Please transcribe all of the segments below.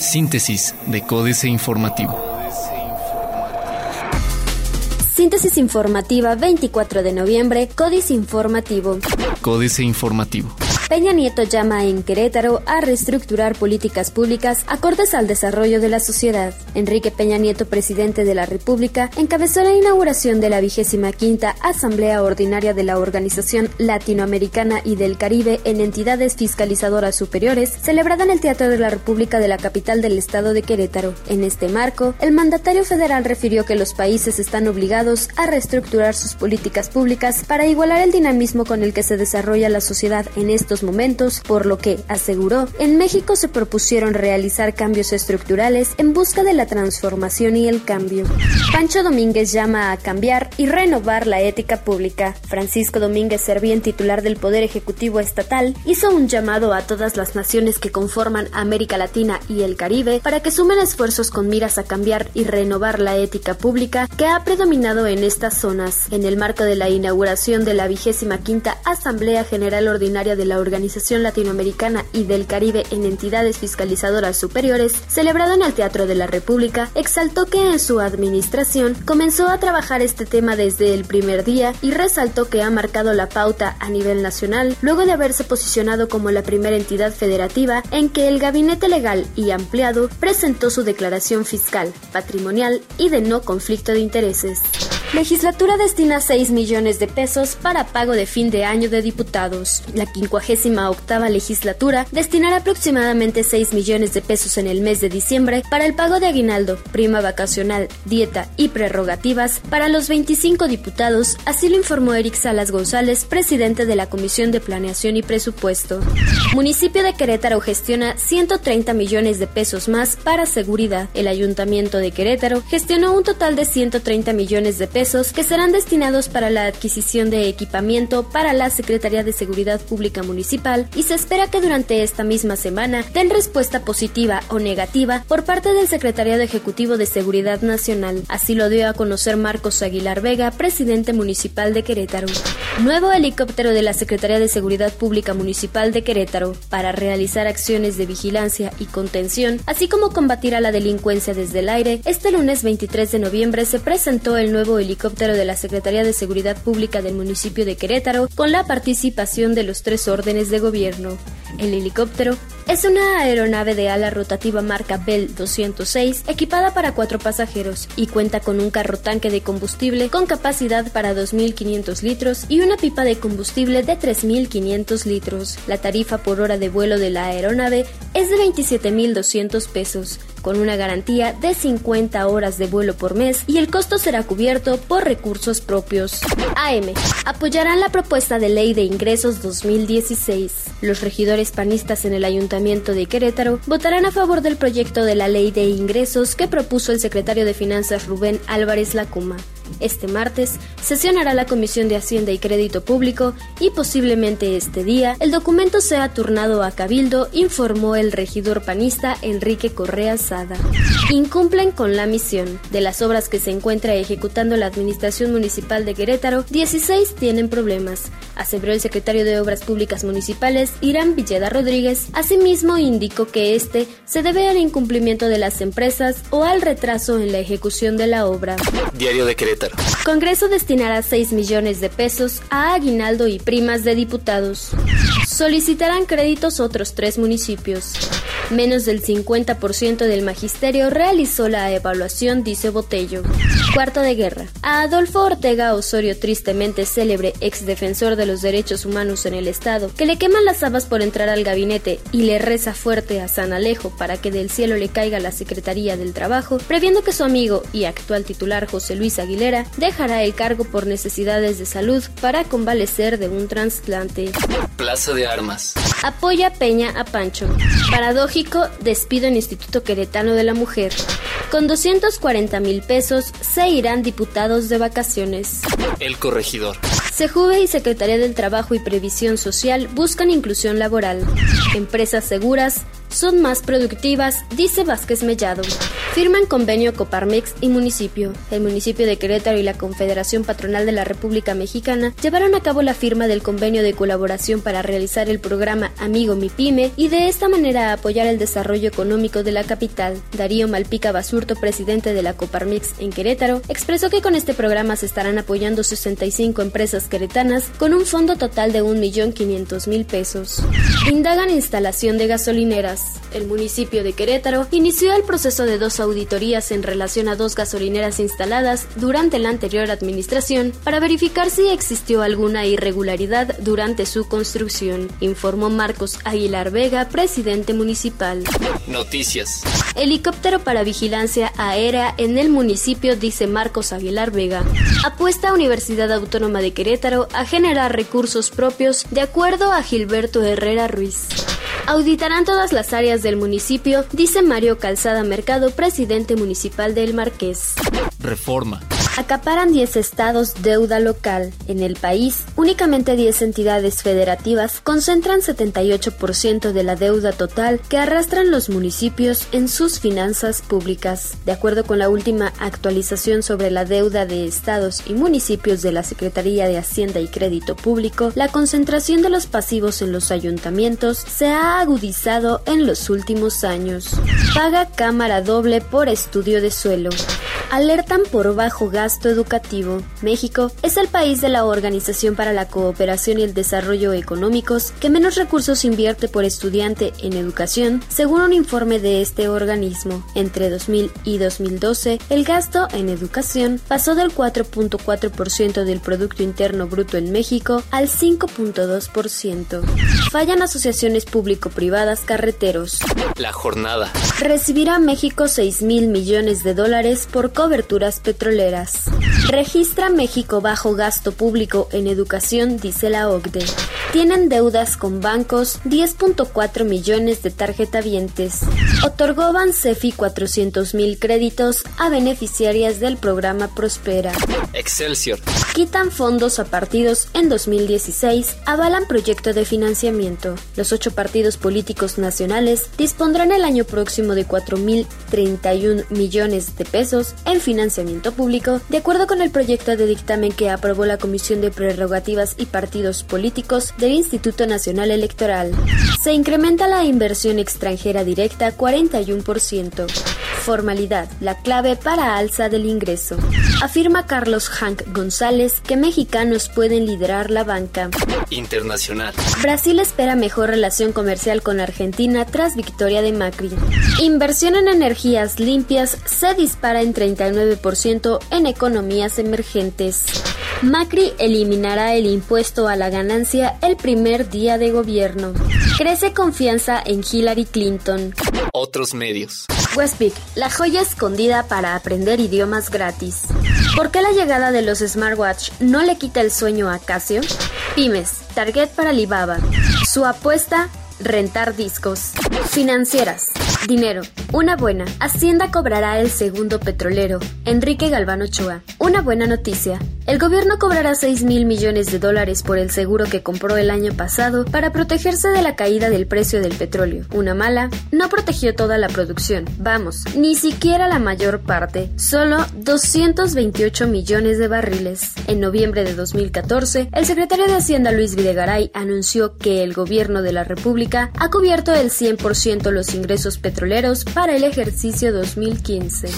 Síntesis de Códice Informativo. Síntesis informativa 24 de noviembre, Códice Informativo. Códice Informativo. Peña Nieto llama en Querétaro a reestructurar políticas públicas acordes al desarrollo de la sociedad. Enrique Peña Nieto, presidente de la República, encabezó la inauguración de la vigésima quinta Asamblea Ordinaria de la Organización Latinoamericana y del Caribe en entidades fiscalizadoras superiores, celebrada en el Teatro de la República de la capital del estado de Querétaro. En este marco, el mandatario federal refirió que los países están obligados a reestructurar sus políticas públicas para igualar el dinamismo con el que se desarrolla la sociedad en estos momentos, por lo que, aseguró, en México se propusieron realizar cambios estructurales en busca de la transformación y el cambio. Pancho Domínguez llama a cambiar y renovar la ética pública. Francisco Domínguez Servién, titular del Poder Ejecutivo Estatal, hizo un llamado a todas las naciones que conforman América Latina y el Caribe para que sumen esfuerzos con miras a cambiar y renovar la ética pública que ha predominado en estas zonas. En el marco de la inauguración de la vigésima quinta Asamblea General Ordinaria de la Organización Latinoamericana y del Caribe en entidades fiscalizadoras superiores, celebrado en el Teatro de la República, exaltó que en su administración comenzó a trabajar este tema desde el primer día y resaltó que ha marcado la pauta a nivel nacional luego de haberse posicionado como la primera entidad federativa en que el Gabinete Legal y Ampliado presentó su declaración fiscal, patrimonial y de no conflicto de intereses. Legislatura destina 6 millones de pesos para pago de fin de año de diputados. La 58 legislatura destinará aproximadamente 6 millones de pesos en el mes de diciembre para el pago de aguinaldo, prima vacacional, dieta y prerrogativas para los 25 diputados, así lo informó Eric Salas González, presidente de la Comisión de Planeación y Presupuesto. Municipio de Querétaro gestiona 130 millones de pesos más para seguridad. El Ayuntamiento de Querétaro gestionó un total de 130 millones de pesos que serán destinados para la adquisición de equipamiento para la Secretaría de Seguridad Pública Municipal y se espera que durante esta misma semana den respuesta positiva o negativa por parte del Secretariado Ejecutivo de Seguridad Nacional. Así lo dio a conocer Marcos Aguilar Vega, presidente municipal de Querétaro. Nuevo helicóptero de la Secretaría de Seguridad Pública Municipal de Querétaro para realizar acciones de vigilancia y contención, así como combatir a la delincuencia desde el aire. Este lunes 23 de noviembre se presentó el nuevo helicóptero helicóptero de la Secretaría de Seguridad Pública del municipio de Querétaro con la participación de los tres órdenes de gobierno. El helicóptero es una aeronave de ala rotativa marca Bell 206 equipada para cuatro pasajeros y cuenta con un carro tanque de combustible con capacidad para 2.500 litros y una pipa de combustible de 3.500 litros. La tarifa por hora de vuelo de la aeronave es de 27.200 pesos con una garantía de 50 horas de vuelo por mes y el costo será cubierto por recursos propios. AM. Apoyarán la propuesta de ley de ingresos 2016. Los regidores panistas en el Ayuntamiento de Querétaro votarán a favor del proyecto de la ley de ingresos que propuso el secretario de Finanzas Rubén Álvarez Lacuma. Este martes sesionará la Comisión de Hacienda y Crédito Público y posiblemente este día el documento sea turnado a Cabildo, informó el regidor panista Enrique Correa Sada. Incumplen con la misión. De las obras que se encuentra ejecutando la Administración Municipal de Querétaro, 16 tienen problemas, aseveró el secretario de Obras Públicas Municipales, Irán Villeda Rodríguez. Asimismo, indicó que este se debe al incumplimiento de las empresas o al retraso en la ejecución de la obra. Diario de Querétaro. Congreso destinará 6 millones de pesos a aguinaldo y primas de diputados. Solicitarán créditos otros tres municipios. Menos del 50% del magisterio realizó la evaluación, dice Botello. Cuarto de guerra. A Adolfo Ortega Osorio, tristemente célebre ex defensor de los derechos humanos en el Estado, que le queman las habas por entrar al gabinete y le reza fuerte a San Alejo para que del cielo le caiga la Secretaría del Trabajo, previendo que su amigo y actual titular José Luis Aguilera dejará el cargo por necesidades de salud para convalecer de un trasplante. Plaza de Armas. Apoya Peña a Pancho. Paradójico, despido en Instituto Queretano de la Mujer. Con 240 mil pesos se irán diputados de vacaciones. El corregidor. Sejuve y Secretaría del Trabajo y Previsión Social buscan inclusión laboral. Empresas seguras son más productivas, dice Vázquez Mellado. Firman convenio Coparmex y municipio. El municipio de Querétaro y la Confederación Patronal de la República Mexicana llevaron a cabo la firma del convenio de colaboración para realizar el programa Amigo Mi Pyme y de esta manera apoyar el desarrollo económico de la capital. Darío Malpica Basurto, presidente de la Coparmex en Querétaro, expresó que con este programa se estarán apoyando 65 empresas queretanas con un fondo total de 1.500.000 pesos. Indagan instalación de gasolineras. El municipio de Querétaro inició el proceso de dos auditorías en relación a dos gasolineras instaladas durante la anterior administración para verificar si existió alguna irregularidad durante su construcción, informó Marcos Aguilar Vega, presidente municipal. Noticias. Helicóptero para vigilancia aérea en el municipio, dice Marcos Aguilar Vega. Apuesta a Universidad Autónoma de Querétaro a generar recursos propios de acuerdo a Gilberto Herrera Ruiz. Auditarán todas las áreas del municipio, dice Mario Calzada Mercado, presidente municipal del Marqués. Reforma. Acaparan 10 estados deuda local. En el país, únicamente 10 entidades federativas concentran 78% de la deuda total que arrastran los municipios en sus finanzas públicas. De acuerdo con la última actualización sobre la deuda de estados y municipios de la Secretaría de Hacienda y Crédito Público, la concentración de los pasivos en los ayuntamientos se ha agudizado en los últimos años. Paga cámara doble por estudio de suelo alertan por bajo gasto educativo. México es el país de la Organización para la Cooperación y el Desarrollo Económicos que menos recursos invierte por estudiante en educación, según un informe de este organismo. Entre 2000 y 2012, el gasto en educación pasó del 4.4% del Producto Interno Bruto en México al 5.2%. Fallan asociaciones público-privadas carreteros. La jornada. Recibirá México 6 mil millones de dólares por coberturas petroleras. Registra México bajo gasto público en educación, dice la OCDE. Tienen deudas con bancos 10.4 millones de tarjetavientes. Otorgó Bansefi 400 mil créditos a beneficiarias del programa Prospera. Excelsior. Quitan fondos a partidos en 2016, avalan proyecto de financiamiento. Los ocho partidos políticos nacionales dispondrán el año próximo de 4.031 millones de pesos en financiamiento público, de acuerdo con el proyecto de dictamen que aprobó la Comisión de Prerrogativas y Partidos Políticos del Instituto Nacional Electoral. Se incrementa la inversión extranjera directa 41%. Formalidad, la clave para alza del ingreso. Afirma Carlos Hank González que mexicanos pueden liderar la banca. Internacional. Brasil espera mejor relación comercial con Argentina tras victoria de Macri. Inversión en energías limpias se dispara en 39% en economías emergentes. Macri eliminará el impuesto a la ganancia el primer día de gobierno. Crece confianza en Hillary Clinton. Otros medios. Westpick, la joya escondida para aprender idiomas gratis. ¿Por qué la llegada de los smartwatch no le quita el sueño a Casio? Pymes, Target para Alibaba. Su apuesta, rentar discos. Financieras. Dinero. Una buena. Hacienda cobrará el segundo petrolero. Enrique Galván Ochoa. Una buena noticia. El gobierno cobrará 6 mil millones de dólares por el seguro que compró el año pasado para protegerse de la caída del precio del petróleo. Una mala, no protegió toda la producción. Vamos, ni siquiera la mayor parte. Solo 228 millones de barriles. En noviembre de 2014, el secretario de Hacienda Luis Videgaray anunció que el gobierno de la República ha cubierto el 100% los ingresos para el ejercicio 2015.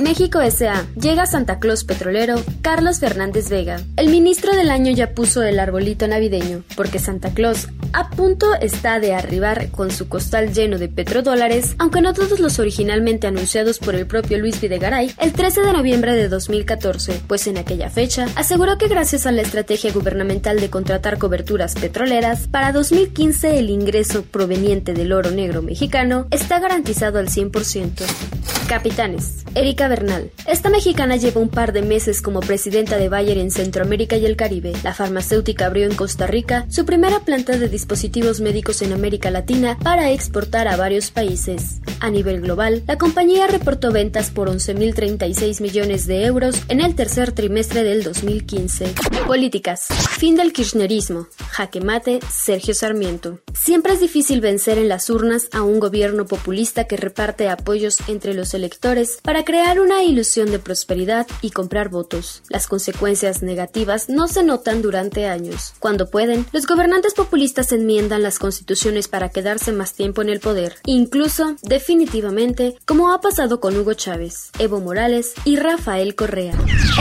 México S.A. Llega Santa Claus Petrolero, Carlos Fernández Vega. El ministro del año ya puso el arbolito navideño, porque Santa Claus a punto está de arribar con su costal lleno de petrodólares, aunque no todos los originalmente anunciados por el propio Luis Videgaray, el 13 de noviembre de 2014, pues en aquella fecha aseguró que gracias a la estrategia gubernamental de contratar coberturas petroleras, para 2015 el ingreso proveniente del oro negro mexicano está garantizado al 100%. Capitanes. Erika Bernal. Esta mexicana lleva un par de meses como presidenta de Bayer en Centroamérica y el Caribe. La farmacéutica abrió en Costa Rica su primera planta de dispositivos médicos en América Latina para exportar a varios países. A nivel global, la compañía reportó ventas por 11.036 millones de euros en el tercer trimestre del 2015. Políticas. Fin del kirchnerismo. Jaque mate, Sergio Sarmiento. Siempre es difícil vencer en las urnas a un gobierno populista que reparte apoyos entre los electores para crear una ilusión de prosperidad y comprar votos. Las consecuencias negativas no se notan durante años. Cuando pueden, los gobernantes populistas enmiendan las constituciones para quedarse más tiempo en el poder, incluso, definitivamente, como ha pasado con Hugo Chávez, Evo Morales y Rafael Correa.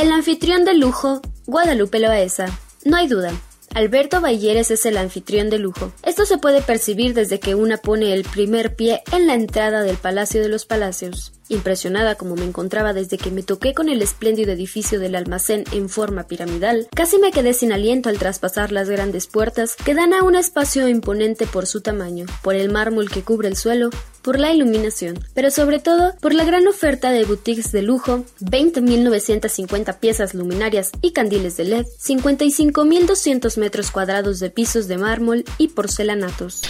El anfitrión de lujo, Guadalupe Loaesa. No hay duda, Alberto Balleres es el anfitrión de lujo. Esto se puede percibir desde que una pone el primer pie en la entrada del Palacio de los Palacios. Impresionada como me encontraba desde que me toqué con el espléndido edificio del almacén en forma piramidal, casi me quedé sin aliento al traspasar las grandes puertas que dan a un espacio imponente por su tamaño, por el mármol que cubre el suelo, por la iluminación, pero sobre todo por la gran oferta de boutiques de lujo, 20.950 piezas luminarias y candiles de LED, 55.200 metros cuadrados de pisos de mármol y porcelanatos.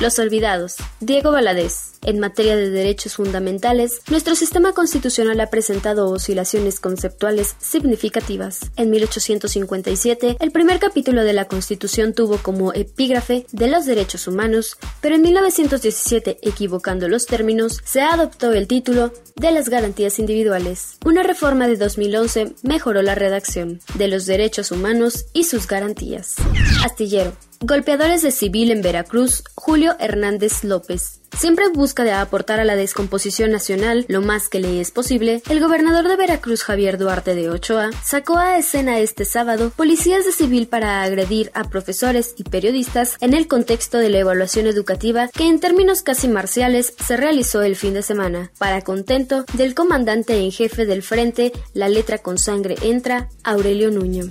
Los olvidados. Diego Valadez. En materia de derechos fundamentales, nuestro sistema constitucional ha presentado oscilaciones conceptuales significativas. En 1857, el primer capítulo de la Constitución tuvo como epígrafe de los derechos humanos, pero en 1917, equivocando los términos, se adoptó el título de las garantías individuales. Una reforma de 2011 mejoró la redacción de los derechos humanos y sus garantías. Astillero. Golpeadores de civil en Veracruz, Julio Hernández López. Siempre en busca de aportar a la descomposición nacional lo más que le es posible, el gobernador de Veracruz Javier Duarte de Ochoa sacó a escena este sábado policías de civil para agredir a profesores y periodistas en el contexto de la evaluación educativa que en términos casi marciales se realizó el fin de semana. Para contento del comandante en jefe del frente, la letra con sangre entra, Aurelio Nuño.